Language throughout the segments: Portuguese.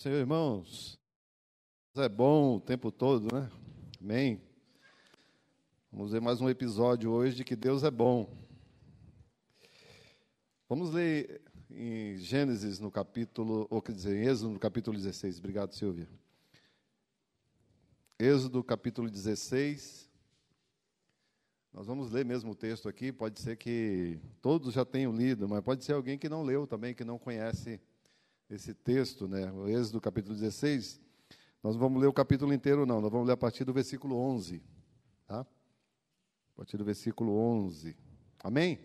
Senhor, irmãos, é bom o tempo todo, né? Amém. Vamos ver mais um episódio hoje de que Deus é bom. Vamos ler em Gênesis no capítulo, ou quer dizer, em Êxodo no capítulo 16. Obrigado, Silvia. Êxodo capítulo 16. Nós vamos ler mesmo o texto aqui, pode ser que todos já tenham lido, mas pode ser alguém que não leu também, que não conhece esse texto, né, o Êxodo capítulo 16, nós vamos ler o capítulo inteiro não, nós vamos ler a partir do versículo 11, tá? A partir do versículo 11. Amém?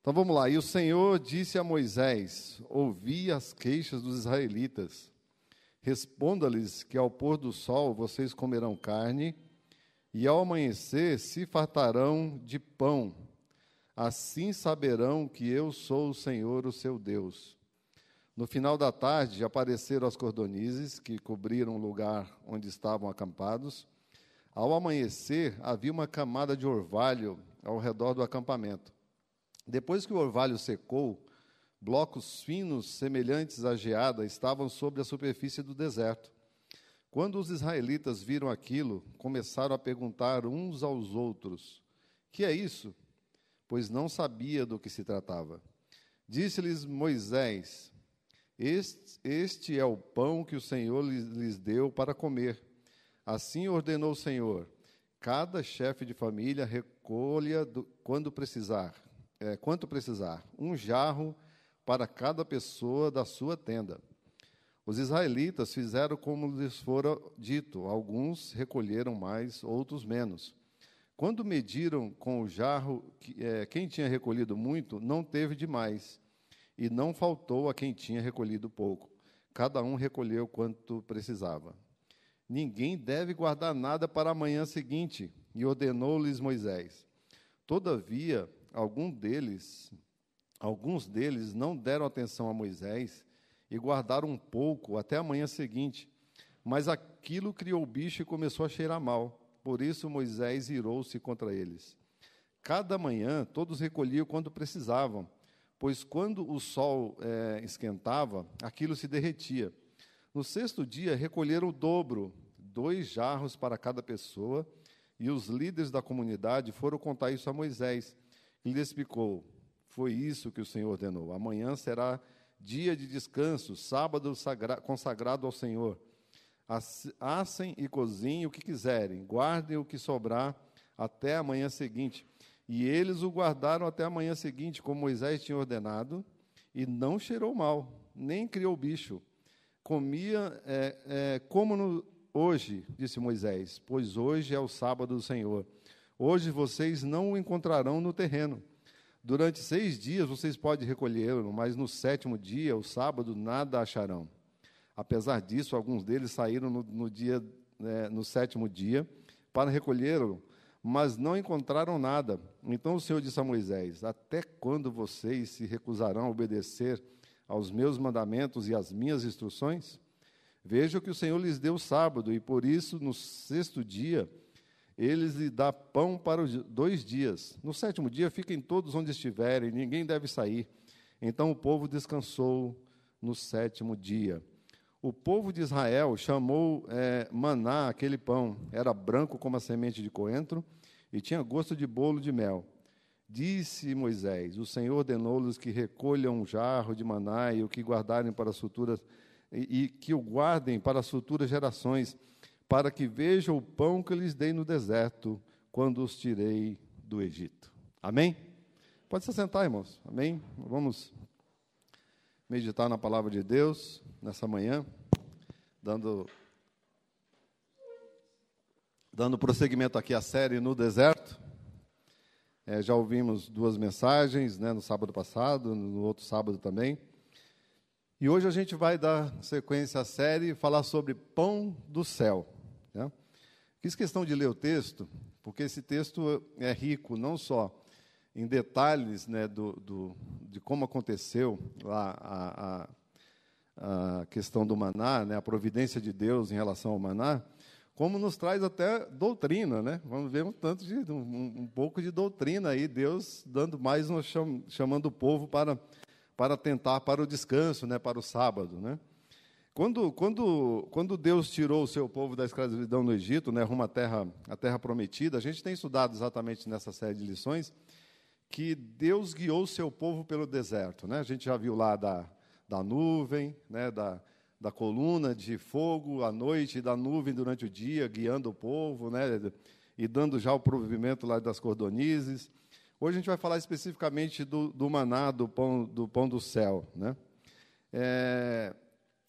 Então vamos lá. E o Senhor disse a Moisés: Ouvi as queixas dos israelitas. Responda-lhes que ao pôr do sol vocês comerão carne, e ao amanhecer se fartarão de pão Assim saberão que eu sou o Senhor, o seu Deus. No final da tarde apareceram as cordonizes que cobriram o lugar onde estavam acampados. Ao amanhecer, havia uma camada de orvalho ao redor do acampamento. Depois que o orvalho secou, blocos finos, semelhantes à geada, estavam sobre a superfície do deserto. Quando os israelitas viram aquilo, começaram a perguntar uns aos outros: Que é isso? Pois não sabia do que se tratava. Disse-lhes Moisés: este, este, é o pão que o Senhor lhes, lhes deu para comer. Assim ordenou o Senhor: cada chefe de família recolha do, quando precisar, é, quanto precisar, um jarro para cada pessoa da sua tenda. Os israelitas fizeram como lhes fora dito. Alguns recolheram mais, outros menos. Quando mediram com o jarro, é, quem tinha recolhido muito não teve demais, e não faltou a quem tinha recolhido pouco. Cada um recolheu quanto precisava. Ninguém deve guardar nada para a manhã seguinte, e ordenou-lhes Moisés. Todavia, algum deles, alguns deles não deram atenção a Moisés e guardaram um pouco até a manhã seguinte. Mas aquilo criou o bicho e começou a cheirar mal. Por isso Moisés irou-se contra eles. Cada manhã todos recolhiam quando precisavam, pois quando o sol é, esquentava, aquilo se derretia. No sexto dia recolheram o dobro, dois jarros para cada pessoa, e os líderes da comunidade foram contar isso a Moisés. Ele explicou: Foi isso que o Senhor ordenou. Amanhã será dia de descanso, sábado consagrado ao Senhor. Assem e cozinhem o que quiserem, guardem o que sobrar até a manhã seguinte. E eles o guardaram até a manhã seguinte, como Moisés tinha ordenado, e não cheirou mal, nem criou bicho. Comia é, é, como no, hoje, disse Moisés, pois hoje é o sábado do Senhor. Hoje vocês não o encontrarão no terreno. Durante seis dias vocês podem recolhê-lo, mas no sétimo dia, o sábado, nada acharão. Apesar disso, alguns deles saíram no, no dia, né, no sétimo dia para recolhê-lo, mas não encontraram nada. Então o Senhor disse a Moisés: Até quando vocês se recusarão a obedecer aos meus mandamentos e às minhas instruções? Veja que o Senhor lhes deu sábado, e por isso, no sexto dia, eles lhe dá pão para os dois dias. No sétimo dia, fiquem todos onde estiverem, ninguém deve sair. Então o povo descansou no sétimo dia. O povo de Israel chamou é, maná aquele pão. Era branco como a semente de coentro e tinha gosto de bolo de mel. Disse Moisés: O Senhor ordenou-lhes que recolham um jarro de maná e o que guardarem para as futuras e, e que o guardem para as futuras gerações, para que vejam o pão que lhes dei no deserto, quando os tirei do Egito. Amém? Pode se sentar, irmãos. Amém? Vamos meditar na palavra de Deus nessa manhã, dando dando prosseguimento aqui à série no deserto. É, já ouvimos duas mensagens, né, no sábado passado, no outro sábado também. E hoje a gente vai dar sequência à série e falar sobre pão do céu. Né? Fiz questão de ler o texto, porque esse texto é rico não só em detalhes né, do, do, de como aconteceu lá a, a, a, questão do maná, né, a providência de Deus em relação ao maná, como nos traz até doutrina, né? Vamos ver um tanto de um, um pouco de doutrina aí, Deus dando mais um, chamando o povo para para tentar para o descanso, né, para o sábado, né? Quando, quando, quando Deus tirou o seu povo da escravidão no Egito, né, rumo à terra, à terra prometida, a gente tem estudado exatamente nessa série de lições que Deus guiou o seu povo pelo deserto. Né? A gente já viu lá da, da nuvem, né, da, da coluna de fogo à noite da nuvem durante o dia, guiando o povo, né, e dando já o provimento lá das cordonizes. Hoje a gente vai falar especificamente do, do maná, do pão, do pão do céu. Né? É,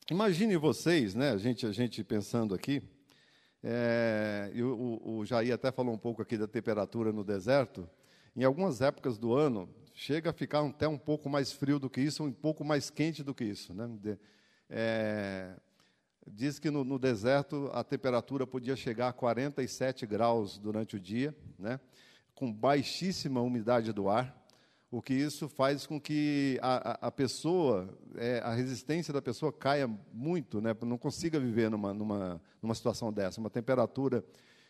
Imagine vocês, né, a, gente, a gente pensando aqui, é, o, o Jair até falou um pouco aqui da temperatura no deserto, em algumas épocas do ano, chega a ficar até um pouco mais frio do que isso, um pouco mais quente do que isso. Né? É, diz que no, no, deserto a temperatura podia chegar a 47 graus durante o dia, né? com baixíssima umidade do ar o que isso faz com que a, a, pessoa, é, a resistência da pessoa caia muito, né? não consiga viver numa, numa, numa situação dessa, uma temperatura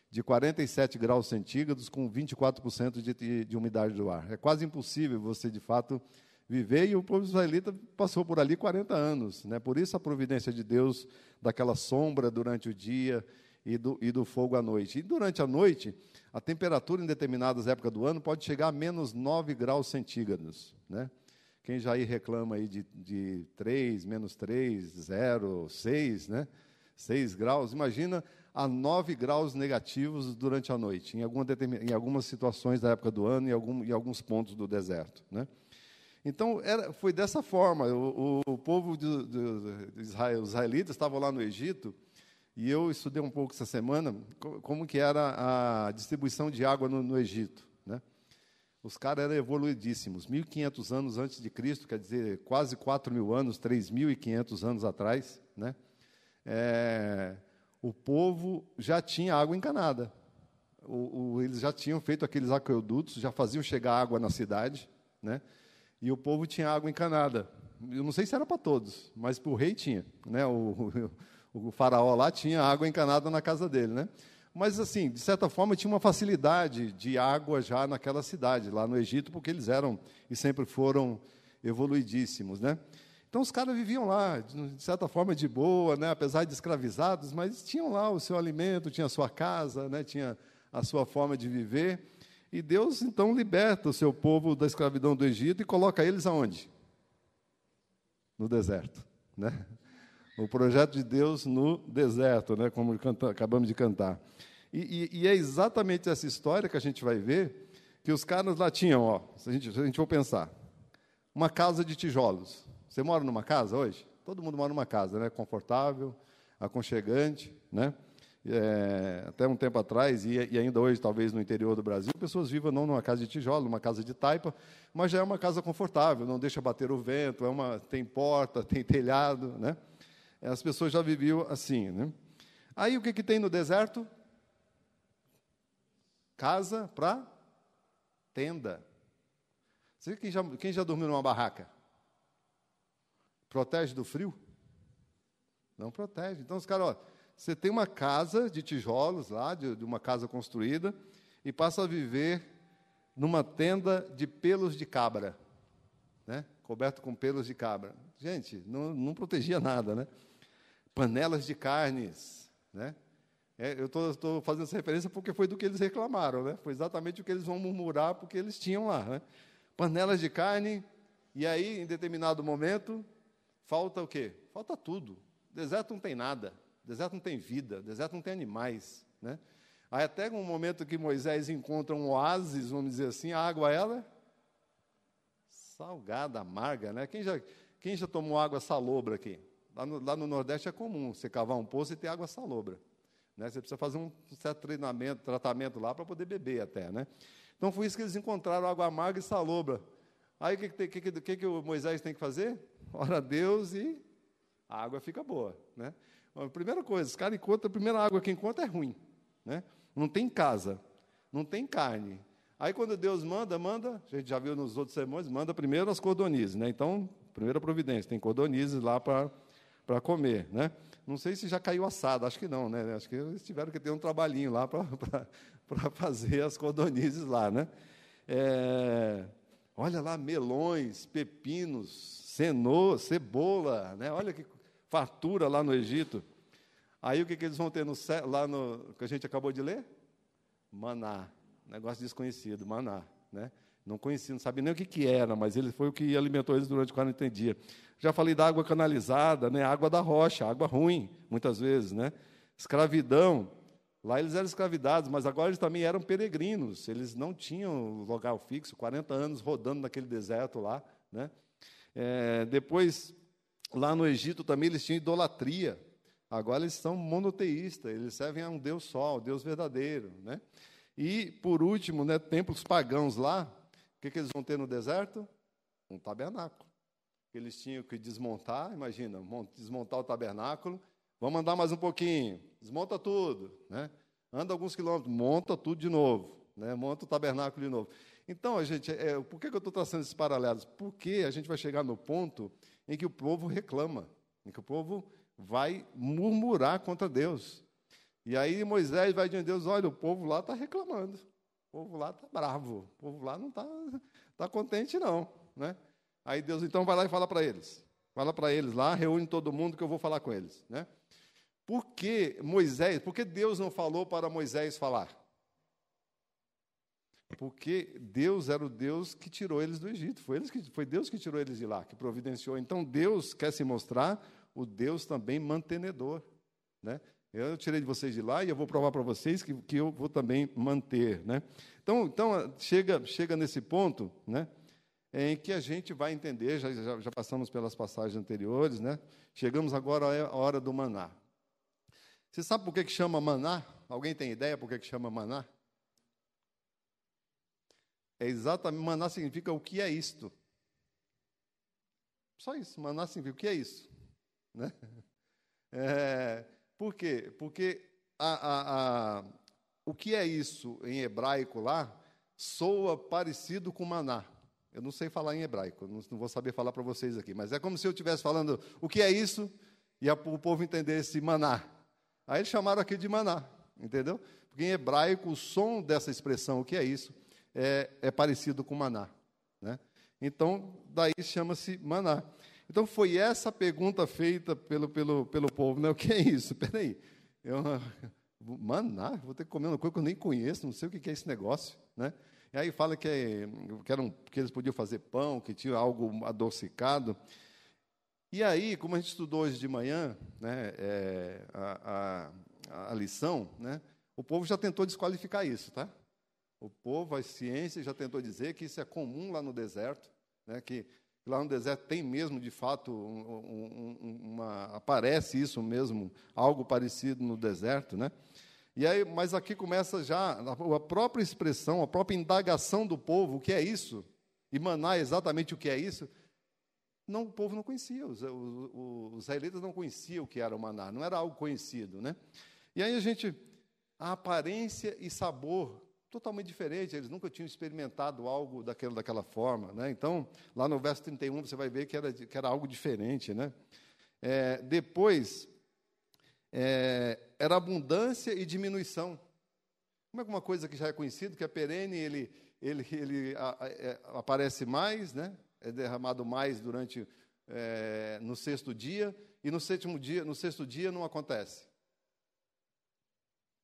de 47 graus centígrados com 24% de, de, de umidade do ar. É quase impossível você, de fato, viver, e o povo israelita passou por ali 40 anos. Né? Por isso a providência de Deus daquela sombra durante o dia e do, e do fogo à noite. E durante a noite, a temperatura em determinadas épocas do ano pode chegar a menos 9 graus centígrados. Né? Quem já aí reclama aí de, de 3, menos 3, 0, 6, né? 6 graus, imagina a 9 graus negativos durante a noite, em, alguma em algumas situações da época do ano e algum, em alguns pontos do deserto. Né? Então, era, foi dessa forma. O, o, o povo de, de, Israel, os israelitas estavam lá no Egito, e eu estudei um pouco essa semana como que era a distribuição de água no, no Egito. Né? Os caras eram evoluidíssimos. 1.500 anos antes de Cristo, quer dizer, quase 4 mil anos, 3.500 anos atrás, né? É, o povo já tinha água encanada. O, o, eles já tinham feito aqueles aquedutos, já faziam chegar água na cidade, né? e o povo tinha água encanada. Eu não sei se era para todos, mas para o rei tinha. Né? O, o faraó lá tinha água encanada na casa dele, né? Mas, assim, de certa forma, tinha uma facilidade de água já naquela cidade, lá no Egito, porque eles eram e sempre foram evoluidíssimos, né? Então, os caras viviam lá, de certa forma, de boa, né? apesar de escravizados, mas tinham lá o seu alimento, tinha a sua casa, né? tinha a sua forma de viver. E Deus, então, liberta o seu povo da escravidão do Egito e coloca eles aonde? No deserto, né? O projeto de Deus no deserto, né, como canta, acabamos de cantar. E, e, e, é exatamente essa história que a gente vai ver, que os caras lá tinham, ó, se a gente, se a gente for pensar, uma casa de tijolos. Você mora numa casa hoje? Todo mundo mora numa casa, né? Confortável, aconchegante, né? É, até um tempo atrás, e, e, ainda hoje, talvez no interior do Brasil, pessoas vivam não numa casa de tijolo, numa casa de taipa, mas já é uma casa confortável, não deixa bater o vento, é uma, tem porta, tem telhado, né? As pessoas já viviam assim. Né? Aí o que, que tem no deserto? Casa para tenda. Você quem já, quem já dormiu numa barraca? Protege do frio? Não protege. Então, os caras, você tem uma casa de tijolos lá, de, de uma casa construída, e passa a viver numa tenda de pelos de cabra, né? coberto com pelos de cabra. Gente, não, não protegia nada, né? panelas de carnes. Né? É, eu estou fazendo essa referência porque foi do que eles reclamaram, né? foi exatamente o que eles vão murmurar porque eles tinham lá. Né? Panelas de carne, e aí, em determinado momento, falta o quê? Falta tudo. Deserto não tem nada, deserto não tem vida, deserto não tem animais. Né? Aí até um momento que Moisés encontra um oásis, vamos dizer assim, a água ela salgada, amarga, né? Quem já, quem já tomou água salobra aqui? Lá no, lá no Nordeste é comum você cavar um poço e ter água salobra. Né? Você precisa fazer um certo treinamento, tratamento lá para poder beber até. Né? Então foi isso que eles encontraram, água amarga e salobra. Aí o que, que, que, que, o Moisés tem que fazer? Ora a Deus e a água fica boa. Né? Primeira coisa, os caras encontram, a primeira água que encontra é ruim. Né? Não tem casa, não tem carne. Aí quando Deus manda, manda, a gente já viu nos outros sermões, manda primeiro as cordonizes. Né? Então, primeira providência, tem cordonizes lá para comer, né? Não sei se já caiu assado, acho que não, né? Acho que eles tiveram que ter um trabalhinho lá para fazer as codonizes lá, né? É, olha lá, melões, pepinos, cenoura, cebola, né? Olha que fartura lá no Egito. Aí o que, que eles vão ter no, lá no que a gente acabou de ler? Maná. Negócio desconhecido, maná. Né? Não conhecia, não sabia nem o que, que era, mas ele foi o que alimentou eles durante 40 dias. Já falei da água canalizada, né? água da rocha, água ruim, muitas vezes. Né? Escravidão. Lá eles eram escravidados, mas agora eles também eram peregrinos. Eles não tinham lugar fixo, 40 anos rodando naquele deserto lá. Né? É, depois, lá no Egito também eles tinham idolatria. Agora eles são monoteístas, eles servem a um Deus só, o Deus verdadeiro. Né? E, por último, né, templos pagãos lá, o que, que eles vão ter no deserto? Um tabernáculo. Eles tinham que desmontar, imagina, desmontar o tabernáculo. Vamos andar mais um pouquinho, desmonta tudo. Né? Anda alguns quilômetros, monta tudo de novo. Né? Monta o tabernáculo de novo. Então, a gente, é, por que, que eu estou traçando esses paralelos? Porque a gente vai chegar no ponto em que o povo reclama, em que o povo vai murmurar contra Deus. E aí Moisés vai diante de Deus, olha, o povo lá está reclamando, o povo lá está bravo, o povo lá não está tá contente não. Né? Aí Deus então vai lá e fala para eles, fala para eles lá, reúne todo mundo que eu vou falar com eles. Né? Por que Moisés, por que Deus não falou para Moisés falar? Porque Deus era o Deus que tirou eles do Egito, foi, eles que, foi Deus que tirou eles de lá, que providenciou. Então Deus quer se mostrar o Deus também mantenedor. Né? Eu tirei de vocês de lá e eu vou provar para vocês que, que eu vou também manter. Né? Então, então chega, chega nesse ponto né, em que a gente vai entender, já, já, já passamos pelas passagens anteriores, né? chegamos agora à hora do maná. Você sabe por que, que chama maná? Alguém tem ideia por que, que chama maná? É exatamente, maná significa o que é isto. Só isso, maná significa o que é isso. Né? É, por quê? Porque a, a, a, o que é isso em hebraico lá soa parecido com maná. Eu não sei falar em hebraico, não, não vou saber falar para vocês aqui, mas é como se eu estivesse falando o que é isso e o povo entendesse maná. Aí eles chamaram aqui de maná, entendeu? Porque em hebraico o som dessa expressão, o que é isso, é, é parecido com maná. Né? Então, daí chama-se maná. Então foi essa pergunta feita pelo, pelo, pelo povo, né? O que é isso? Peraí, eu, maná, vou ter que comer uma coisa que eu nem conheço, não sei o que é esse negócio, né? E aí fala que, que, eram, que eles podiam fazer pão, que tinha algo adocicado. E aí, como a gente estudou hoje de manhã, né, é, a, a, a lição, né, o povo já tentou desqualificar isso, tá? O povo, a ciência já tentou dizer que isso é comum lá no deserto, né, que Lá no deserto tem mesmo, de fato, um, um, uma, aparece isso mesmo, algo parecido no deserto, né? E aí, mas aqui começa já a própria expressão, a própria indagação do povo, o que é isso? E maná exatamente o que é isso? Não, o povo não conhecia, os, os, os israelitas não conheciam o que era o maná, não era algo conhecido, né? E aí a gente, a aparência e sabor totalmente diferente, eles nunca tinham experimentado algo daquela, daquela forma. Né? Então, lá no verso 31, você vai ver que era, que era algo diferente. Né? É, depois, é, era abundância e diminuição. Como é uma coisa que já é conhecida, que é perene, ele, ele, ele a, a, é, aparece mais, né? É derramado mais durante é, no sexto dia, e no sétimo dia, no sexto dia não acontece.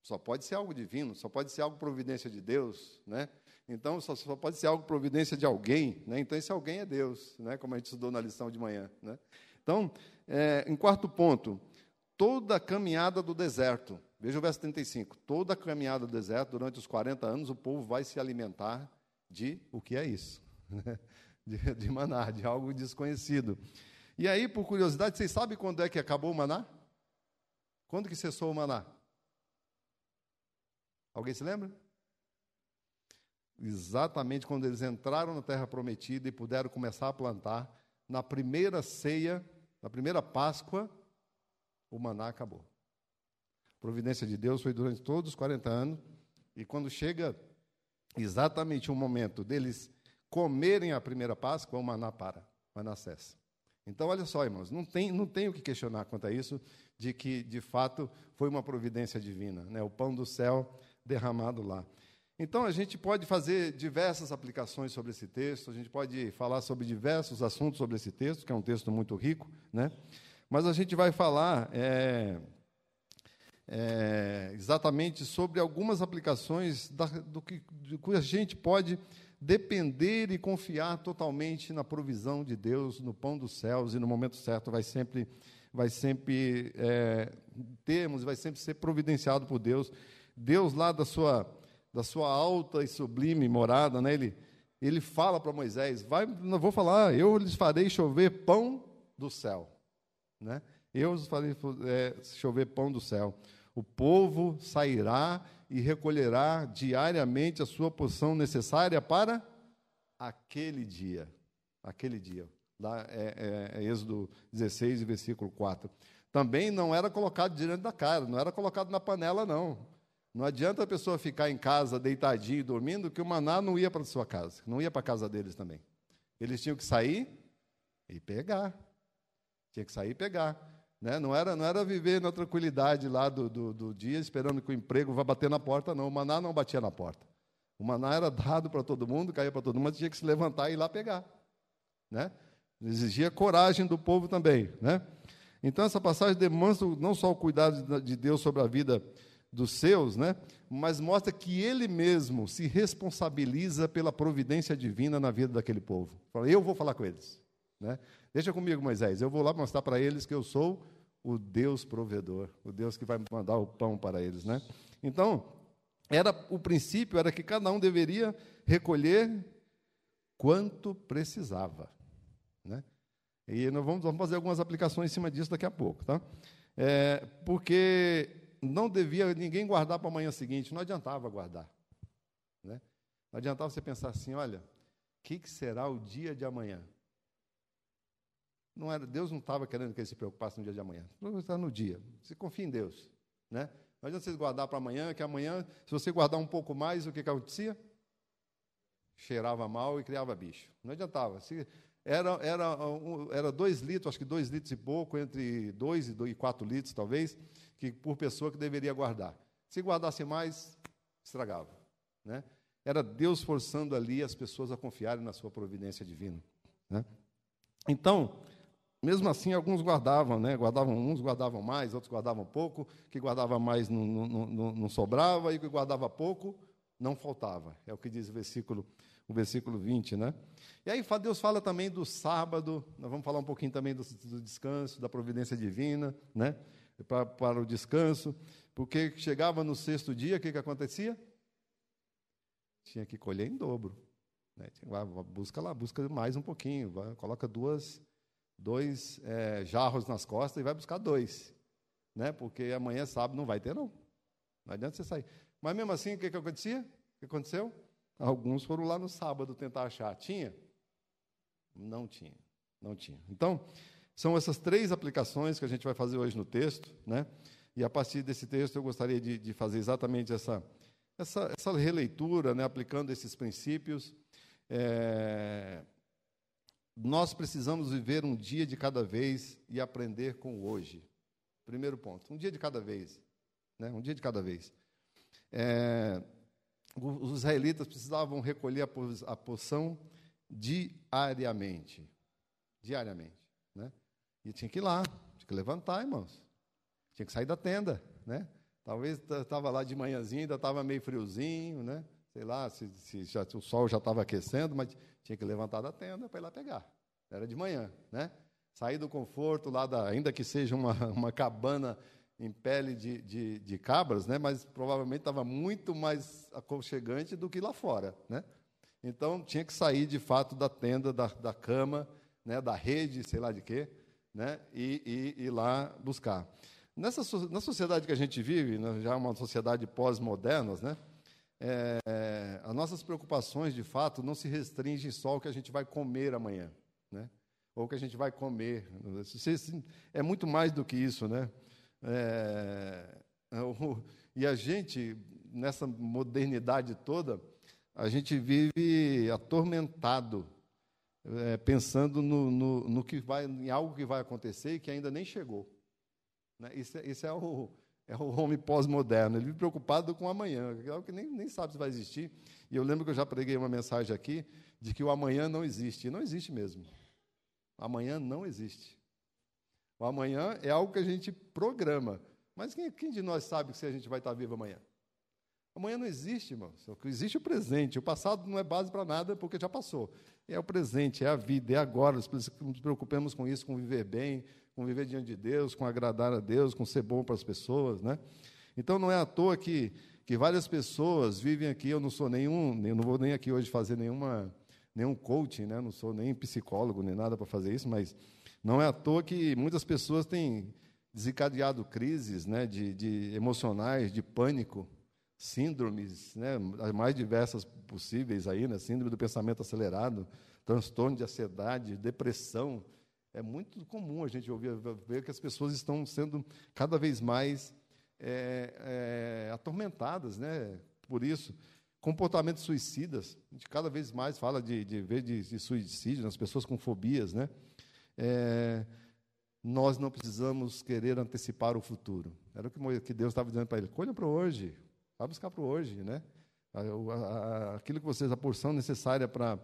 Só pode ser algo divino, só pode ser algo providência de Deus, né? Então, só, só pode ser algo providência de alguém, né? Então, esse alguém é Deus, né? Como a gente estudou na lição de manhã, né? Então, é, em quarto ponto, toda a caminhada do deserto. Veja o verso 35. Toda a caminhada do deserto, durante os 40 anos, o povo vai se alimentar de o que é isso? De, de maná, de algo desconhecido. E aí, por curiosidade, vocês sabem quando é que acabou o maná? Quando que cessou o maná? Alguém se lembra? Exatamente quando eles entraram na terra prometida e puderam começar a plantar, na primeira ceia, na primeira Páscoa, o maná acabou. A providência de Deus foi durante todos os 40 anos, e quando chega exatamente o momento deles comerem a primeira Páscoa, o maná para, cessa. Então, olha só, irmãos, não tem, não tem o que questionar quanto a isso, de que, de fato, foi uma providência divina. Né? O pão do céu derramado lá. Então, a gente pode fazer diversas aplicações sobre esse texto, a gente pode falar sobre diversos assuntos sobre esse texto, que é um texto muito rico, né? mas a gente vai falar é, é, exatamente sobre algumas aplicações da, do, que, do que a gente pode depender e confiar totalmente na provisão de Deus, no pão dos céus, e no momento certo vai sempre, vai sempre é, termos, vai sempre ser providenciado por Deus. Deus lá da sua da sua alta e sublime morada, né? ele, ele fala para Moisés: vai, não vou falar, eu lhes farei chover pão do céu. Né? Eu lhes farei é, chover pão do céu. O povo sairá e recolherá diariamente a sua porção necessária para aquele dia. Aquele dia. Lá é, é, é Êxodo 16, versículo 4. Também não era colocado diante da cara, não era colocado na panela, não. Não adianta a pessoa ficar em casa deitadinho dormindo, que o maná não ia para a sua casa, não ia para a casa deles também. Eles tinham que sair e pegar. Tinha que sair e pegar. Né? Não, era, não era viver na tranquilidade lá do, do, do dia, esperando que o emprego vá bater na porta, não. O maná não batia na porta. O maná era dado para todo mundo, caía para todo mundo, mas tinha que se levantar e ir lá pegar. Né? Exigia coragem do povo também. Né? Então, essa passagem demonstra não só o cuidado de Deus sobre a vida dos seus, né? mas mostra que ele mesmo se responsabiliza pela providência divina na vida daquele povo. Fala, eu vou falar com eles. Né? Deixa comigo, Moisés, eu vou lá mostrar para eles que eu sou o Deus provedor, o Deus que vai mandar o pão para eles. Né? Então, era o princípio era que cada um deveria recolher quanto precisava. Né? E nós vamos, fazer algumas aplicações em cima disso daqui a pouco. Tá? É, porque não devia ninguém guardar para a manhã seguinte, não adiantava guardar. Né? Não adiantava você pensar assim: olha, o que, que, será o dia de amanhã? Não era, Deus não estava querendo que ele se preocupasse no dia de amanhã. Está no dia. Você confia em Deus. Né? Não adianta você guardar para amanhã, que amanhã, se você guardar um pouco mais, o que, que acontecia? Cheirava mal e criava bicho. Não adiantava. Se, era, era, era dois litros, acho que dois litros e pouco, entre dois e quatro litros, talvez que por pessoa que deveria guardar. Se guardasse mais, estragava. Né? Era Deus forçando ali as pessoas a confiarem na sua providência divina. Né? Então, mesmo assim, alguns guardavam, né? guardavam uns guardavam mais, outros guardavam pouco, que guardava mais não, não, não, não sobrava, e que guardava pouco não faltava. É o que diz o versículo, o versículo 20. Né? E aí Deus fala também do sábado, nós vamos falar um pouquinho também do, do descanso, da providência divina, né? para, para o descanso, porque chegava no sexto dia, o que, que acontecia? Tinha que colher em dobro. Né? Busca lá, busca mais um pouquinho, vai, coloca duas, dois é, jarros nas costas e vai buscar dois. Né? Porque amanhã, sábado, não vai ter, não. Não adianta você sair. Mas mesmo assim, o que, que acontecia? O que aconteceu? Alguns foram lá no sábado tentar achar. Tinha? Não tinha. Não tinha. Então, são essas três aplicações que a gente vai fazer hoje no texto, né? E a partir desse texto eu gostaria de, de fazer exatamente essa, essa, essa releitura, né? aplicando esses princípios. É... Nós precisamos viver um dia de cada vez e aprender com o hoje. Primeiro ponto, um dia de cada vez. Né? Um dia de cada vez. É... Os israelitas precisavam recolher a, a poção diariamente. Diariamente. Né? E tinha que ir lá, tinha que levantar, irmãos. Tinha que sair da tenda, né? Talvez estava lá de manhãzinha, ainda estava meio friozinho, né? Sei lá, se, se já, o sol já estava aquecendo, mas tinha que levantar da tenda para ir lá pegar. Era de manhã, né? Sair do conforto lá, da, ainda que seja uma, uma cabana em pele de, de, de cabras, né? Mas provavelmente estava muito mais aconchegante do que lá fora, né? Então tinha que sair de fato da tenda, da, da cama, né? Da rede, sei lá de quê né, e, ir lá buscar. Nessa, na sociedade que a gente vive, né, já uma sociedade pós-moderna, né, é, as nossas preocupações, de fato, não se restringem só ao que a gente vai comer amanhã, né, ou que a gente vai comer. É muito mais do que isso. Né? É, e a gente, nessa modernidade toda, a gente vive atormentado é, pensando no, no, no, que vai, em algo que vai acontecer e que ainda nem chegou. Né? Isso, é, é, o, É o homem pós-moderno. Ele vive preocupado com o amanhã, é algo que nem, nem sabe se vai existir. E eu lembro que eu já preguei uma mensagem aqui de que o amanhã não existe. E não existe mesmo. Amanhã não existe. O amanhã é algo que a gente programa. Mas quem, quem de nós sabe se a gente vai estar vivo amanhã? Amanhã não existe, irmãos. Existe o presente. O passado não é base para nada porque já passou. É o presente, é a vida, é agora. Nos preocupemos com isso, com viver bem, com viver diante de Deus, com agradar a Deus, com ser bom para as pessoas, né? Então não é à toa que, que várias pessoas vivem aqui. Eu não sou nenhum, eu não vou nem aqui hoje fazer nenhuma, nenhum coaching, né? Não sou nem psicólogo nem nada para fazer isso, mas não é à toa que muitas pessoas têm desencadeado crises, né? De, de emocionais, de pânico síndromes, né, as mais diversas possíveis aí, né, síndrome do pensamento acelerado, transtorno de ansiedade, depressão. É muito comum a gente ouvir ver que as pessoas estão sendo cada vez mais é, é, atormentadas, né, por isso. Comportamentos suicidas, a gente cada vez mais fala de, de de, de suicídio nas pessoas com fobias, né? É, nós não precisamos querer antecipar o futuro. Era o que Deus estava dizendo para ele: colha para hoje, Vai buscar para hoje, né? Aquilo que vocês, a porção necessária para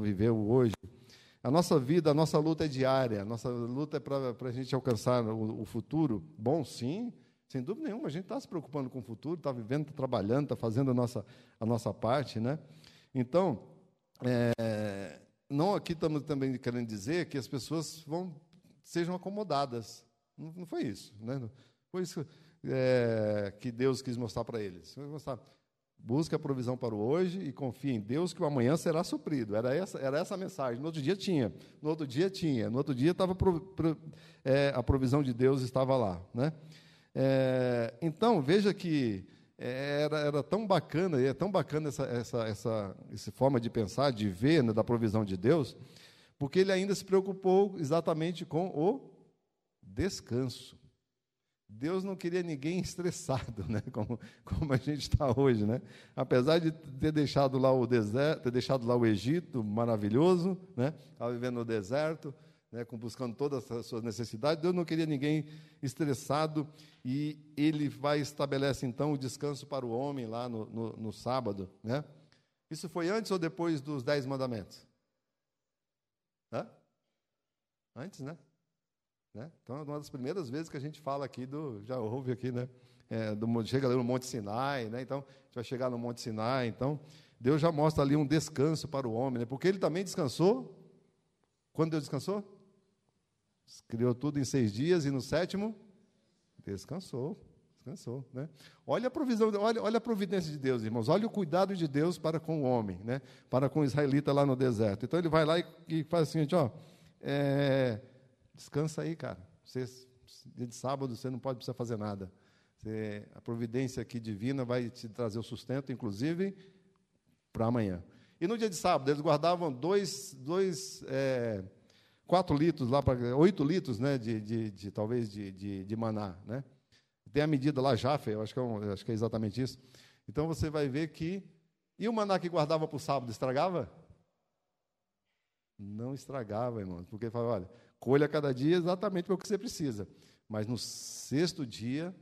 viver o hoje. A nossa vida, a nossa luta é diária, a nossa luta é para a gente alcançar o, o, futuro. Bom, sim, sem dúvida nenhuma, a gente está se preocupando com o futuro, está vivendo, está trabalhando, está fazendo a nossa, a nossa parte, né? Então, é, não aqui estamos também querendo dizer que as pessoas vão sejam acomodadas. Não, não foi isso, né? Foi isso é, que Deus quis mostrar para eles. Mostrar, busca a provisão para o hoje e confia em Deus que o amanhã será suprido. Era essa, era essa a mensagem. No outro dia tinha, no outro dia tinha, no outro dia estava é, a provisão de Deus estava lá, né? É, então veja que era, era tão bacana, é tão bacana essa, essa, essa, essa forma de pensar, de ver né, da provisão de Deus, porque ele ainda se preocupou exatamente com o descanso. Deus não queria ninguém estressado, né? como, como a gente está hoje. Né? Apesar de ter deixado lá o deserto, ter deixado lá o Egito, maravilhoso, né? estava vivendo no deserto, né? buscando todas as suas necessidades, Deus não queria ninguém estressado, e ele vai estabelece então o descanso para o homem lá no, no, no sábado. Né? Isso foi antes ou depois dos dez mandamentos? Hã? Antes, né? Né? Então, é uma das primeiras vezes que a gente fala aqui do. Já ouve aqui, né? É, do, chega ali no Monte Sinai, né? Então, a gente vai chegar no Monte Sinai. Então, Deus já mostra ali um descanso para o homem, né? Porque ele também descansou. Quando Deus descansou? Criou tudo em seis dias e no sétimo descansou. Descansou, né? Olha a provisão, olha, olha a providência de Deus, irmãos. Olha o cuidado de Deus para com o homem, né? Para com o israelita lá no deserto. Então ele vai lá e, e faz o seguinte, ó. É, Descansa aí, cara. Você, dia de sábado você não pode precisar fazer nada. Você, a providência aqui divina vai te trazer o sustento, inclusive, para amanhã. E no dia de sábado, eles guardavam dois, dois é, quatro litros, lá para oito litros, né, de, de, de talvez de, de, de, maná, né? Tem a medida lá, Jafé, eu acho que, é um, acho que é exatamente isso. Então você vai ver que. E o maná que guardava para o sábado estragava? Não estragava, irmão, porque ele falava, olha, Colha cada dia exatamente o que você precisa. Mas no sexto dia,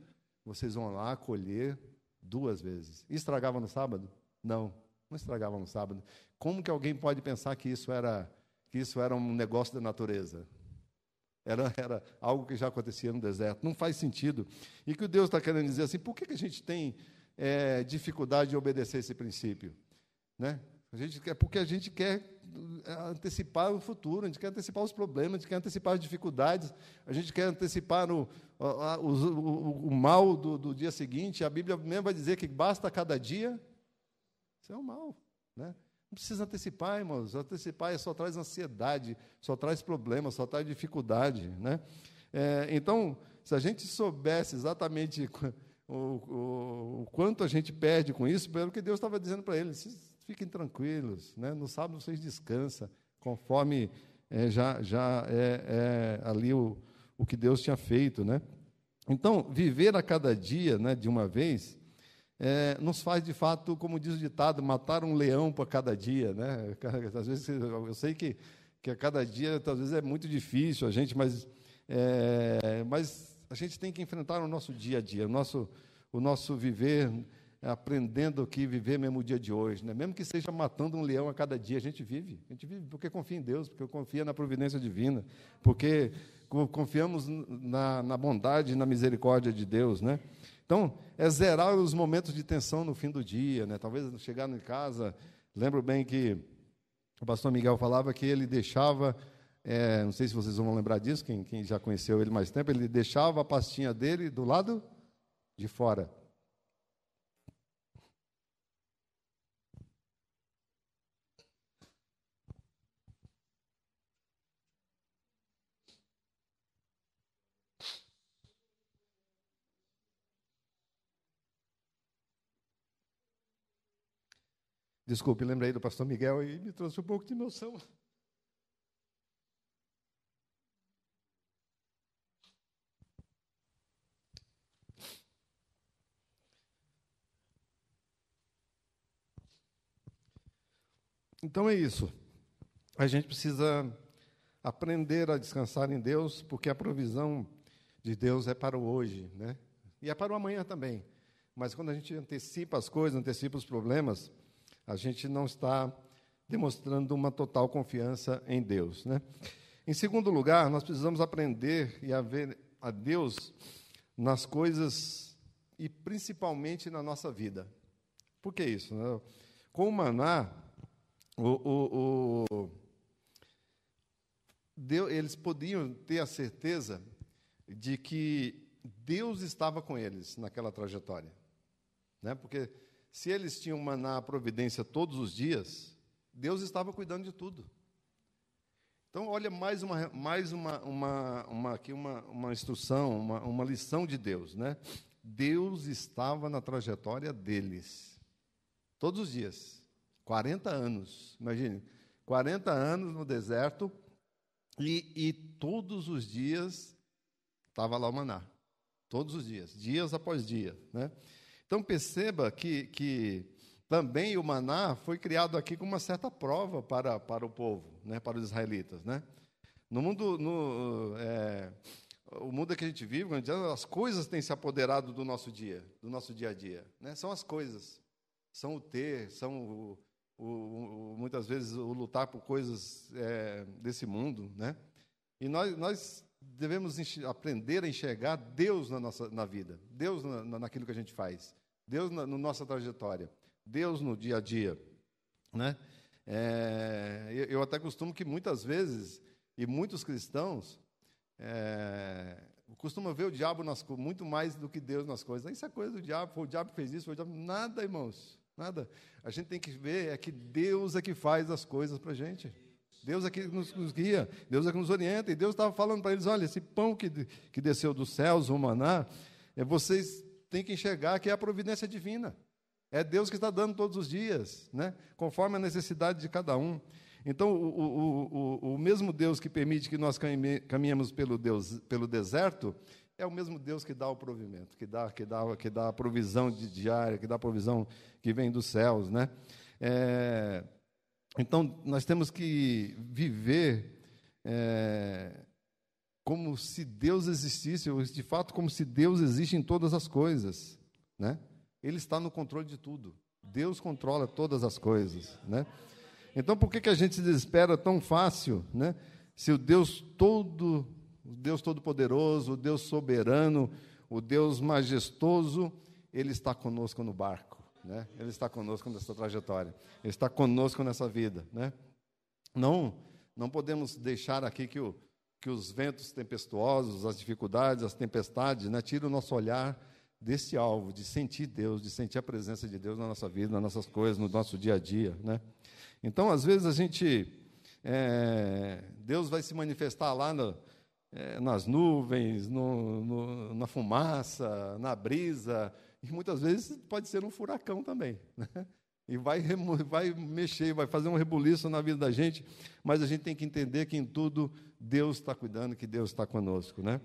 vocês vão lá colher duas vezes. Estragava no sábado? Não, não estragava no sábado. Como que alguém pode pensar que isso era, que isso era um negócio da natureza? Era, era algo que já acontecia no deserto. Não faz sentido. E que o Deus está querendo dizer assim, por que, que a gente tem é, dificuldade de obedecer esse princípio? Né? A gente quer, porque a gente quer antecipar o futuro, a gente quer antecipar os problemas, a gente quer antecipar as dificuldades, a gente quer antecipar o, o, o, o mal do, do, dia seguinte. A Bíblia mesmo vai dizer que basta cada dia. Isso é o mal. Né? Não precisa antecipar, irmãos. Antecipar só traz ansiedade, só traz problemas, só traz dificuldade. Né? É, então, se a gente soubesse exatamente o, o, o, quanto a gente perde com isso, pelo que Deus estava dizendo para eles, fiquem tranquilos, né? no sábado vocês descansam, conforme é, já, já é, é, ali o, o que Deus tinha feito. Né? Então, viver a cada dia né, de uma vez é, nos faz, de fato, como diz o ditado, matar um leão para cada dia. Né? Às vezes, eu sei que, que a cada dia, às vezes, é muito difícil a gente, mas, é, mas a gente tem que enfrentar o nosso dia a dia, o nosso, o nosso viver, aprendendo aqui, viver mesmo o dia de hoje. Né? Mesmo que seja matando um leão a cada dia, a gente vive. A gente vive porque confia em Deus, porque confia na providência divina, porque confiamos na, na bondade e na misericórdia de Deus. Né? Então, é zerar os momentos de tensão no fim do dia. Né? Talvez chegar em casa, lembro bem que o pastor Miguel falava que ele deixava é, não sei se vocês vão lembrar disso, quem, quem já conheceu ele mais tempo, ele deixava a pastinha dele do lado de fora. Desculpe, lembrei do pastor Miguel e me trouxe um pouco de emoção. Então é isso. A gente precisa aprender a descansar em Deus, porque a provisão de Deus é para o hoje, né? E é para o amanhã também. Mas quando a gente antecipa as coisas, antecipa os problemas, a gente não está demonstrando uma total confiança em Deus, né? Em segundo lugar, nós precisamos aprender e a ver a Deus nas coisas e principalmente na nossa vida. Por que isso? Né? Com o maná, o, o, o, Deus, eles podiam ter a certeza de que Deus estava com eles naquela trajetória. Né? Porque se eles tinham maná providência todos os dias, Deus estava cuidando de tudo. Então, olha mais uma, mais uma, uma, uma, aqui uma, uma instrução, uma, uma lição de Deus. Né? Deus estava na trajetória deles, todos os dias. 40 anos, imagine, 40 anos no deserto e, e todos os dias estava lá o maná. Todos os dias, dias após dia. Né? Então perceba que, que também o maná foi criado aqui com uma certa prova para, para o povo, né, para os israelitas. Né? No mundo, no, é, o mundo que a gente vive, as coisas têm se apoderado do nosso dia, do nosso dia a dia. Né? São as coisas, são o ter, são o, o, o, muitas vezes o lutar por coisas é, desse mundo, né? E nós, nós devemos aprender a enxergar Deus na nossa na vida, Deus na, naquilo que a gente faz, Deus na, na nossa trajetória, Deus no dia a dia, né? É, eu, eu, até costumo que muitas vezes e muitos cristãos é, costumam ver o diabo nas, muito mais do que Deus nas coisas. Isso é coisa do diabo, foi o diabo que fez isso, foi o diabo. Nada, irmãos. Nada. A gente tem que ver é que Deus é que faz as coisas para a gente. Deus é que nos, nos, guia, Deus é que nos orienta. E Deus estava falando para eles: olha, esse pão que, que desceu dos céus, o maná, é, vocês têm que enxergar que é a providência divina. É Deus que está dando todos os dias, né? conforme a necessidade de cada um. Então, o, o, o, o mesmo Deus que permite que nós caminhemos pelo, Deus, pelo deserto, é o mesmo Deus que dá o provimento, que dá, que dá, que dá a provisão diária, que dá a provisão que vem dos céus, né? É, então nós temos que viver é, como se Deus existisse, ou de fato como se Deus existe em todas as coisas, né? Ele está no controle de tudo. Deus controla todas as coisas, né? Então por que que a gente se desespera tão fácil, né? Se o Deus todo o Deus Todo-Poderoso, o Deus soberano, o Deus majestoso, Ele está conosco no barco, né? Ele está conosco nessa trajetória, Ele está conosco nessa vida, né? Não, não podemos deixar aqui que, o, que os ventos tempestuosos, as dificuldades, as tempestades, né, tirem o nosso olhar desse alvo, de sentir Deus, de sentir a presença de Deus na nossa vida, nas nossas coisas, no nosso dia a dia, né? Então, às vezes a gente, é, Deus vai se manifestar lá no, é, nas nuvens, no, no, na fumaça, na brisa, e muitas vezes pode ser um furacão também. Né? E vai, vai mexer, vai fazer um rebuliço na vida da gente, mas a gente tem que entender que em tudo Deus está cuidando, que Deus está conosco. Né?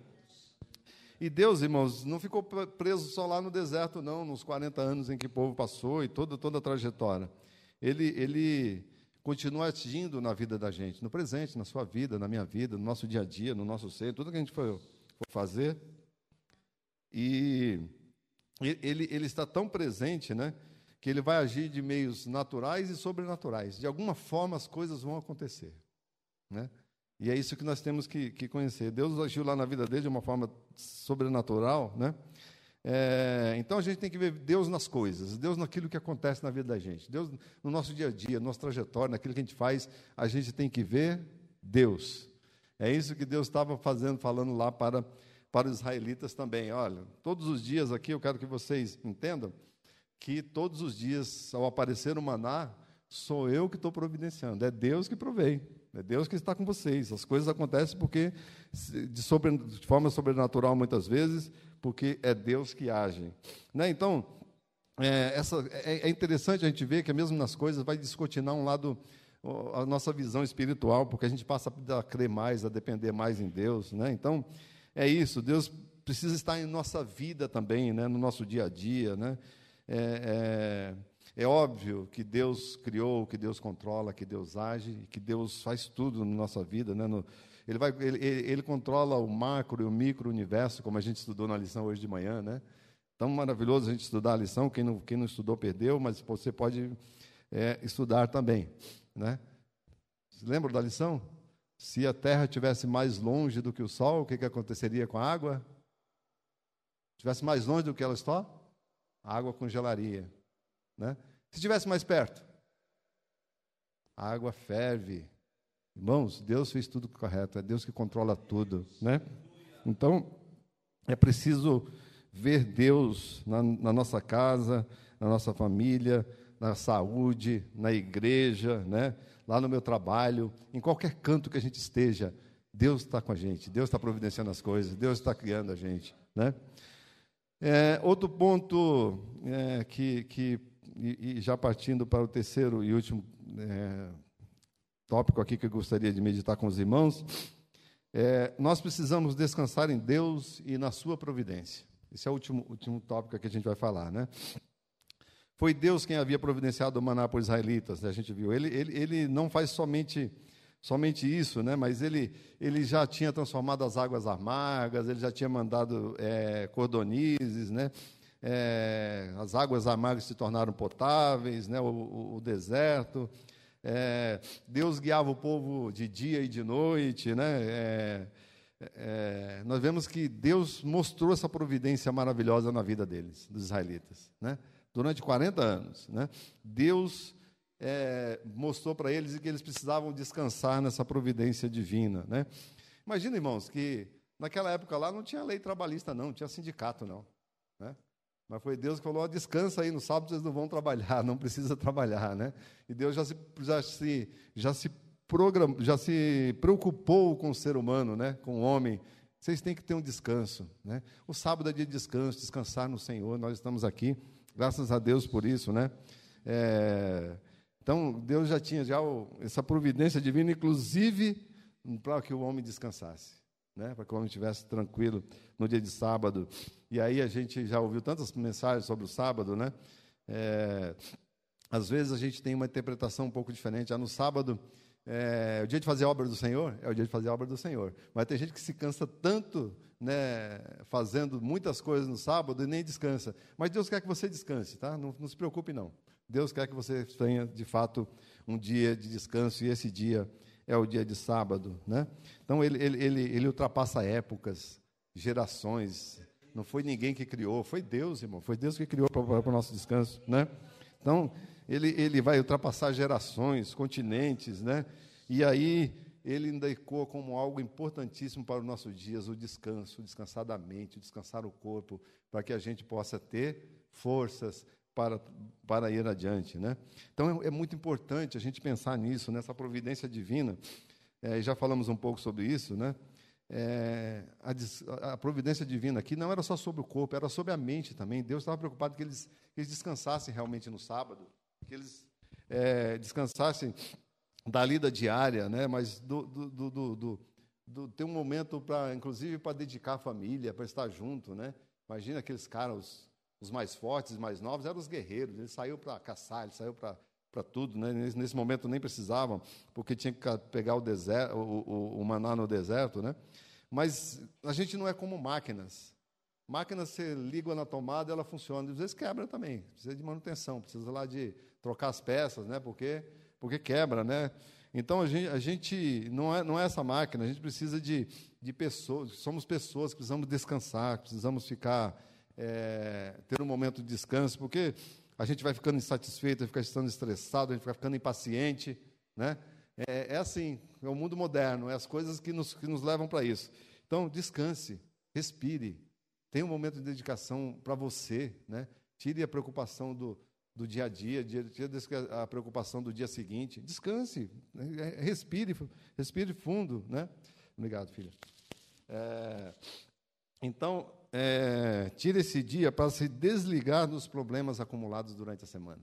E Deus, irmãos, não ficou preso só lá no deserto, não, nos 40 anos em que o povo passou e toda, toda a trajetória. Ele, ele continua agindo na vida da gente, no presente, na sua vida, na minha vida, no nosso dia a dia, no nosso ser, tudo que a gente for, for fazer, E ele, ele está tão presente, né? Que ele vai agir de meios naturais e sobrenaturais. De alguma forma as coisas vão acontecer, né? E é isso que nós temos que, que conhecer. Deus agiu lá na vida dele de uma forma sobrenatural, né? É, então a gente tem que ver Deus nas coisas, Deus naquilo que acontece na vida da gente, Deus no nosso dia a dia, no nosso trajetória, naquilo que a gente faz, a gente tem que ver Deus. É isso que Deus estava fazendo, falando lá para, para os israelitas também. Olha, todos os dias aqui eu quero que vocês entendam que todos os dias, ao aparecer o maná, sou eu que estou providenciando, é Deus que provei. É Deus que está com vocês. As coisas acontecem porque de, sobre, de forma sobrenatural muitas vezes, porque é Deus que age. Né? Então, é, essa, é, é, interessante a gente ver que mesmo nas coisas vai descortinar um lado, a nossa visão espiritual, porque a gente passa a crer mais, a depender mais em Deus. Né? Então, é isso, Deus precisa estar em nossa vida também, né? no nosso dia a dia. Né? É, é, é óbvio que Deus criou, que Deus controla, que Deus age, que Deus faz tudo na nossa vida, né? No, ele, vai, ele, ele controla o macro e o micro universo, como a gente estudou na lição hoje de manhã, né? Tão maravilhoso a gente estudar a lição. Quem não, quem não estudou perdeu, mas você pode é, estudar também, né? Lembra da lição? Se a Terra tivesse mais longe do que o Sol, o que, que aconteceria com a água? Tivesse mais longe do que ela está, a água congelaria, né? Se estivesse mais perto, a água ferve, Irmãos, Deus fez tudo correto, é Deus que controla tudo, né? Então, é preciso ver Deus na, na nossa casa, na nossa família, na saúde, na igreja, né? lá no meu trabalho, em qualquer canto que a gente esteja, Deus está com a gente, Deus está providenciando as coisas, Deus está criando a gente. Né? É, outro ponto é, que, que e, e, já partindo para o terceiro e último é, tópico aqui que eu gostaria de meditar com os irmãos. É, nós precisamos descansar em Deus e na Sua providência. Esse é o último, último tópico que a gente vai falar, né? Foi Deus quem havia providenciado o maná para os israelitas, né? a gente viu. Ele, ele, ele não faz somente, somente isso, né? mas ele, ele já tinha transformado as águas amargas, ele já tinha mandado é, cordonizes, né? É, as águas amargas se tornaram potáveis, né? o, o, o deserto. É, Deus guiava o povo de dia e de noite, né? É, é, nós vemos que Deus mostrou essa providência maravilhosa na vida deles, dos israelitas, né? Durante 40 anos, né? Deus é, mostrou para eles que eles precisavam descansar nessa providência divina, né? Imagina, irmãos, que naquela época lá não tinha lei trabalhista, não, não tinha sindicato, não, né? Mas foi Deus que falou: descansa aí, no sábado vocês não vão trabalhar, não precisa trabalhar, né? E Deus já se, já se, já se, program, já se preocupou com o ser humano, né? com o homem. Vocês têm que ter um descanso. Né? O sábado é dia de descanso, descansar no Senhor. Nós estamos aqui, graças a Deus por isso. Né? É, então, Deus já tinha já o, essa providência divina, inclusive para que o homem descansasse né, para que o homem estivesse tranquilo no dia de sábado. E aí a gente já ouviu tantas mensagens sobre o sábado, né? É, às vezes a gente tem uma interpretação um pouco diferente. Ah, no sábado, é, o dia de fazer a obra do Senhor é o dia de fazer a obra do Senhor. Mas tem gente que se cansa tanto, né, fazendo muitas coisas no sábado e nem descansa. Mas Deus quer que você descanse, tá? Não, não se preocupe não. Deus quer que você tenha de fato um dia de descanso e esse dia é o dia de sábado, né? Então ele, ele, ele, ele ultrapassa épocas, gerações. Não foi ninguém que criou, foi Deus, irmão. Foi Deus que criou para o nosso descanso, né? Então ele, ele vai ultrapassar gerações, continentes, né? E aí ele ainda ecoa como algo importantíssimo para os nossos dias, o descanso, descansar da mente, descansar o corpo, para que a gente possa ter forças, para, para ir adiante. Né? Então é, é, muito importante a gente pensar nisso, nessa providência divina. É, já falamos um pouco sobre isso, né? É, a, a, providência divina aqui não era só sobre o corpo, era sobre a mente também. Deus estava preocupado que eles, que eles descansassem realmente no sábado, que eles é, descansassem da lida diária, né? mas do, do, do, do ter um momento para, inclusive, para dedicar a família, para estar junto, né? Imagina aqueles caras, os mais fortes, os mais novos, eram os guerreiros. Ele saiu para caçar, ele saiu para para tudo, né? nesse, momento nem precisavam, porque tinha que pegar o, deserto, o, o, o, maná no deserto, né? Mas a gente não é como máquinas. Máquina você liga na tomada, ela funciona. Às vezes quebra também, precisa de manutenção, precisa lá de trocar as peças, né? Porque, porque quebra, né? Então a gente, a gente não, é, não é essa máquina, a gente precisa de, de pessoas, somos pessoas, precisamos descansar, precisamos ficar, é, ter um momento de descanso, porque a gente vai ficando insatisfeito, vai ficar estando estressado, a gente vai ficando impaciente, né? É, é assim, é o mundo moderno, é as coisas que nos, que nos levam para isso. Então, descanse, respire, tenha um momento de dedicação para você, né? Tire a preocupação do, do dia a dia, tire a preocupação do dia seguinte. Descanse, né? respire, respire fundo, né? Obrigado, filha. É, então, é, tire esse dia para se desligar dos problemas acumulados durante a semana.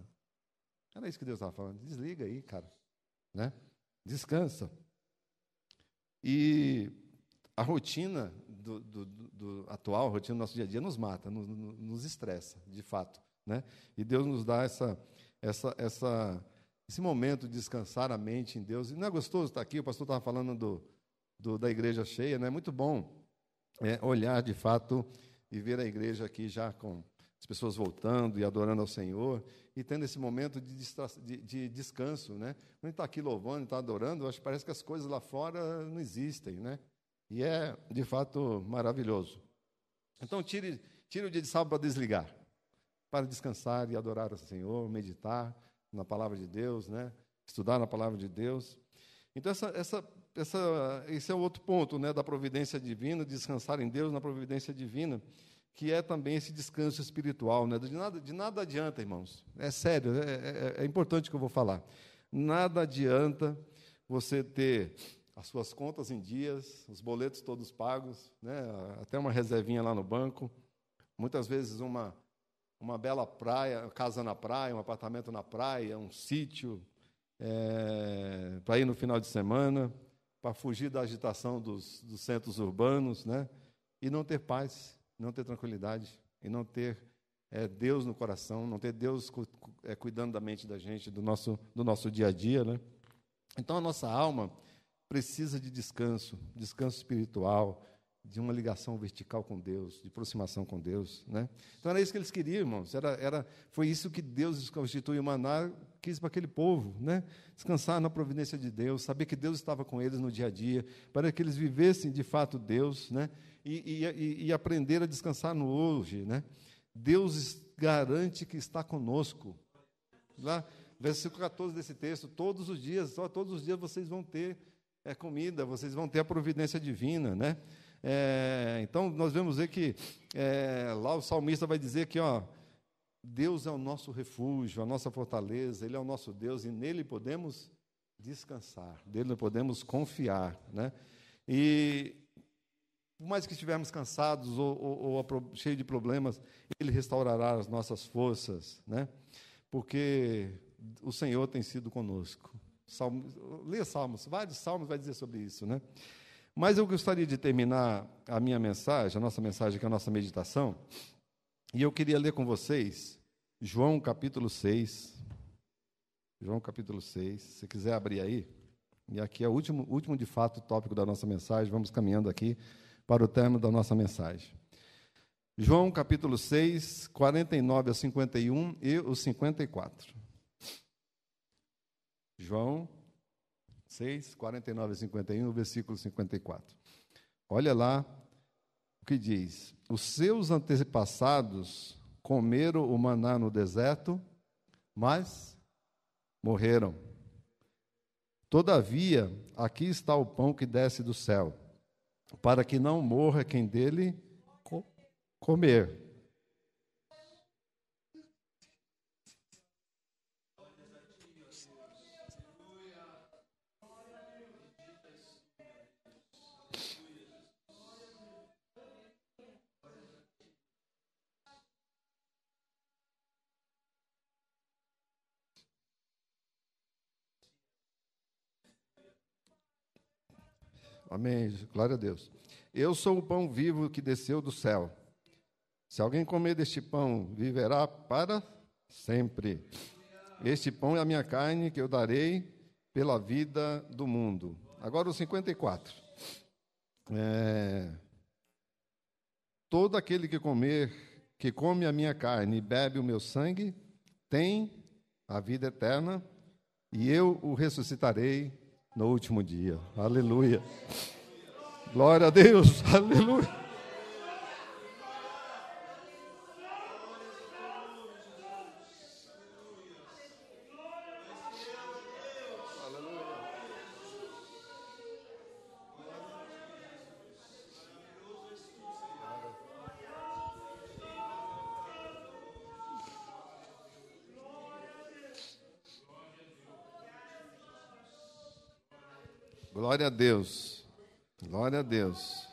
Era isso que Deus estava falando. Desliga aí, cara. Né? Descansa. E a rotina do, do, do, atual, rotina do nosso dia a dia, nos mata, nos, nos estressa, de fato. Né? E Deus nos dá essa, essa, essa, esse momento de descansar a mente em Deus. E não é gostoso estar aqui? O pastor estava falando do, do, da igreja cheia, né? é muito bom é, olhar de fato e ver a igreja aqui já com as pessoas voltando e adorando ao Senhor e tendo esse momento de, de, de descanso, né? Quando está aqui louvando, está adorando, acho que parece que as coisas lá fora não existem, né? E é, de fato, maravilhoso. Então, tire, tire o dia de sábado para desligar, para descansar e adorar ao Senhor, meditar na palavra de Deus, né? Estudar na palavra de Deus. Então, essa, essa, essa, esse é o outro ponto, né? Da providência divina, descansar em Deus na providência divina que é também esse descanso espiritual. Né? De, nada, de nada adianta, irmãos. É sério, é, é, é importante que eu vou falar. Nada adianta você ter as suas contas em dias, os boletos todos pagos, né? até uma reservinha lá no banco, muitas vezes uma, uma bela praia, casa na praia, um apartamento na praia, um sítio, é, para ir no final de semana, para fugir da agitação dos, dos centros urbanos, né? e não ter paz não ter tranquilidade e não ter é, Deus no coração, não ter Deus cu é, cuidando da mente da gente, do nosso, do nosso dia a dia. Né? Então a nossa alma precisa de descanso, descanso espiritual, de uma ligação vertical com Deus, de aproximação com Deus. Né? Então era isso que eles queriam, irmãos. Era, era, foi isso que Deus constituiu maná, quis para aquele povo. Né? Descansar na providência de Deus, saber que Deus estava com eles no dia a dia, para que eles vivessem de fato Deus. Né? e, e, e aprender a descansar no hoje. Né? Deus garante que está conosco. Lá, versículo 14 desse texto, todos os dias, só todos os dias vocês vão ter é, comida, vocês vão ter a providência divina, né? É, então nós vemos ver que é, lá o salmista vai dizer que ó, Deus é o nosso refúgio, a nossa fortaleza, Ele é o nosso Deus e nele podemos descansar, nele podemos confiar, né? E por mais que estivermos cansados ou, ou, ou cheios de problemas, Ele restaurará as nossas forças, né? porque o Senhor tem sido conosco. Salmo, leia Salmos, vários Salmos vai dizer sobre isso. Né? Mas eu gostaria de terminar a minha mensagem, a nossa mensagem, que é a nossa meditação, e eu queria ler com vocês João capítulo 6. João capítulo 6, se quiser abrir aí. E aqui é o último, último de fato tópico da nossa mensagem, vamos caminhando aqui para o término da nossa mensagem. João capítulo 6, 49 a 51 e o 54. João 6, 49 a 51, versículo 54. Olha lá o que diz: Os seus antepassados comeram o maná no deserto, mas morreram. Todavia, aqui está o pão que desce do céu para que não morra quem dele comer. Amém. Glória a Deus. Eu sou o pão vivo que desceu do céu. Se alguém comer deste pão, viverá para sempre. Este pão é a minha carne que eu darei pela vida do mundo. Agora o 54. É... Todo aquele que comer, que come a minha carne e bebe o meu sangue, tem a vida eterna, e eu o ressuscitarei no último dia. Aleluia. Glória a Deus. Aleluia. Glória a Deus. Glória a Deus.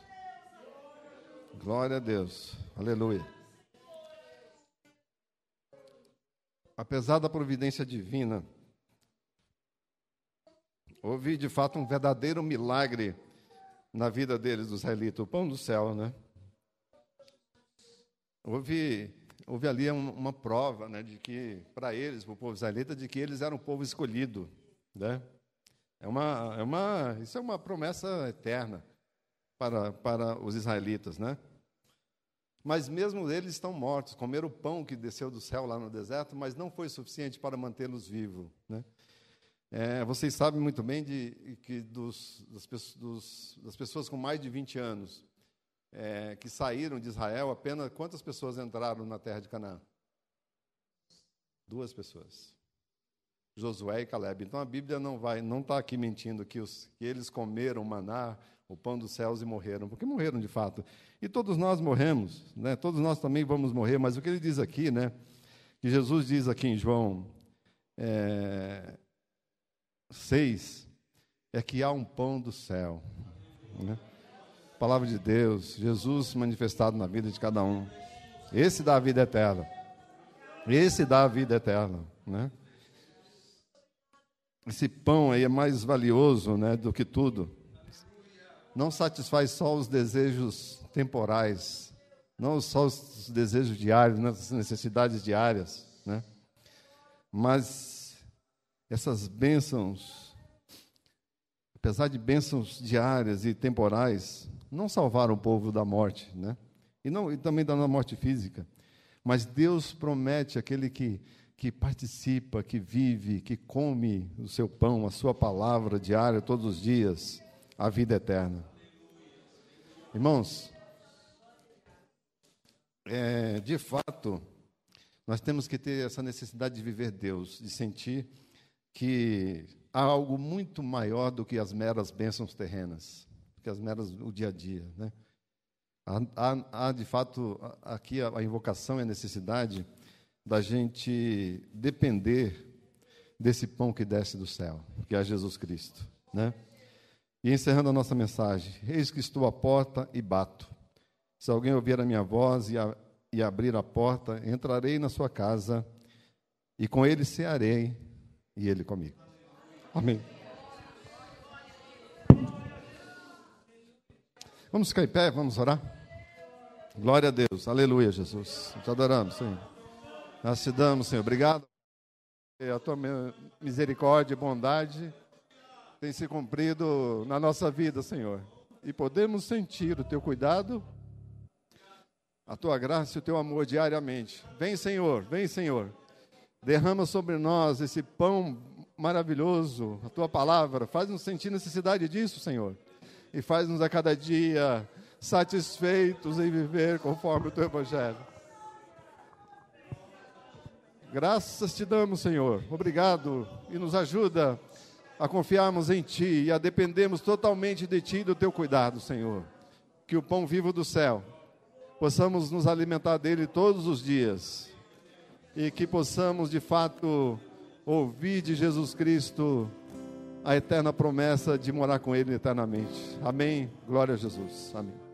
Glória a Deus. Aleluia. Apesar da providência divina, houve de fato um verdadeiro milagre na vida deles, dos israelitas, o pão do céu, né? Houve, houve ali uma prova, né, de que, para eles, para o povo israelita, de que eles eram o povo escolhido, né? É uma, é uma, isso é uma promessa eterna para, para os israelitas, né? Mas mesmo eles estão mortos, comeram o pão que desceu do céu lá no deserto, mas não foi suficiente para mantê-los vivos, né? É, vocês sabem muito bem de, que dos, das, dos, das, pessoas com mais de 20 anos é, que saíram de Israel, apenas quantas pessoas entraram na terra de Canaã? Duas pessoas. Josué e Caleb. Então a Bíblia não vai, não está aqui mentindo que, os, que eles comeram maná, o pão dos céus e morreram, porque morreram de fato. E todos nós morremos, né? Todos nós também vamos morrer. Mas o que ele diz aqui, né? Que Jesus diz aqui em João é, 6 é que há um pão do céu, né? Palavra de Deus, Jesus manifestado na vida de cada um. Esse dá a vida eterna. Esse dá a vida eterna, né? Esse pão aí é mais valioso né, do que tudo. Não satisfaz só os desejos temporais, não só os desejos diários, as necessidades diárias, né? mas essas bênçãos, apesar de bênçãos diárias e temporais, não salvaram o povo da morte, né? e, não, e também da morte física. Mas Deus promete aquele que que participa, que vive, que come o seu pão, a sua palavra diária, todos os dias, a vida eterna. Irmãos, é, de fato, nós temos que ter essa necessidade de viver Deus, de sentir que há algo muito maior do que as meras bênçãos terrenas, que as meras o dia a dia, né? Há, há, há de fato aqui a, a invocação e a necessidade da gente depender desse pão que desce do céu, que é Jesus Cristo, né? E encerrando a nossa mensagem, eis que estou à porta e bato. Se alguém ouvir a minha voz e, a, e abrir a porta, entrarei na sua casa e com ele cearei e ele comigo. Amém. Vamos ficar em pé, vamos orar? Glória a Deus, aleluia, Jesus. Te adoramos, Senhor. Nós te damos, Senhor. Obrigado. A tua misericórdia e bondade tem se cumprido na nossa vida, Senhor. E podemos sentir o teu cuidado, a tua graça e o teu amor diariamente. Vem, Senhor, vem, Senhor. Derrama sobre nós esse pão maravilhoso, a tua palavra. Faz-nos sentir necessidade disso, Senhor. E faz-nos a cada dia satisfeitos em viver conforme o teu evangelho. Graças te damos, Senhor. Obrigado e nos ajuda a confiarmos em Ti e a dependermos totalmente de Ti e do Teu cuidado, Senhor. Que o pão vivo do céu possamos nos alimentar dele todos os dias e que possamos de fato ouvir de Jesus Cristo a eterna promessa de morar com Ele eternamente. Amém. Glória a Jesus. Amém.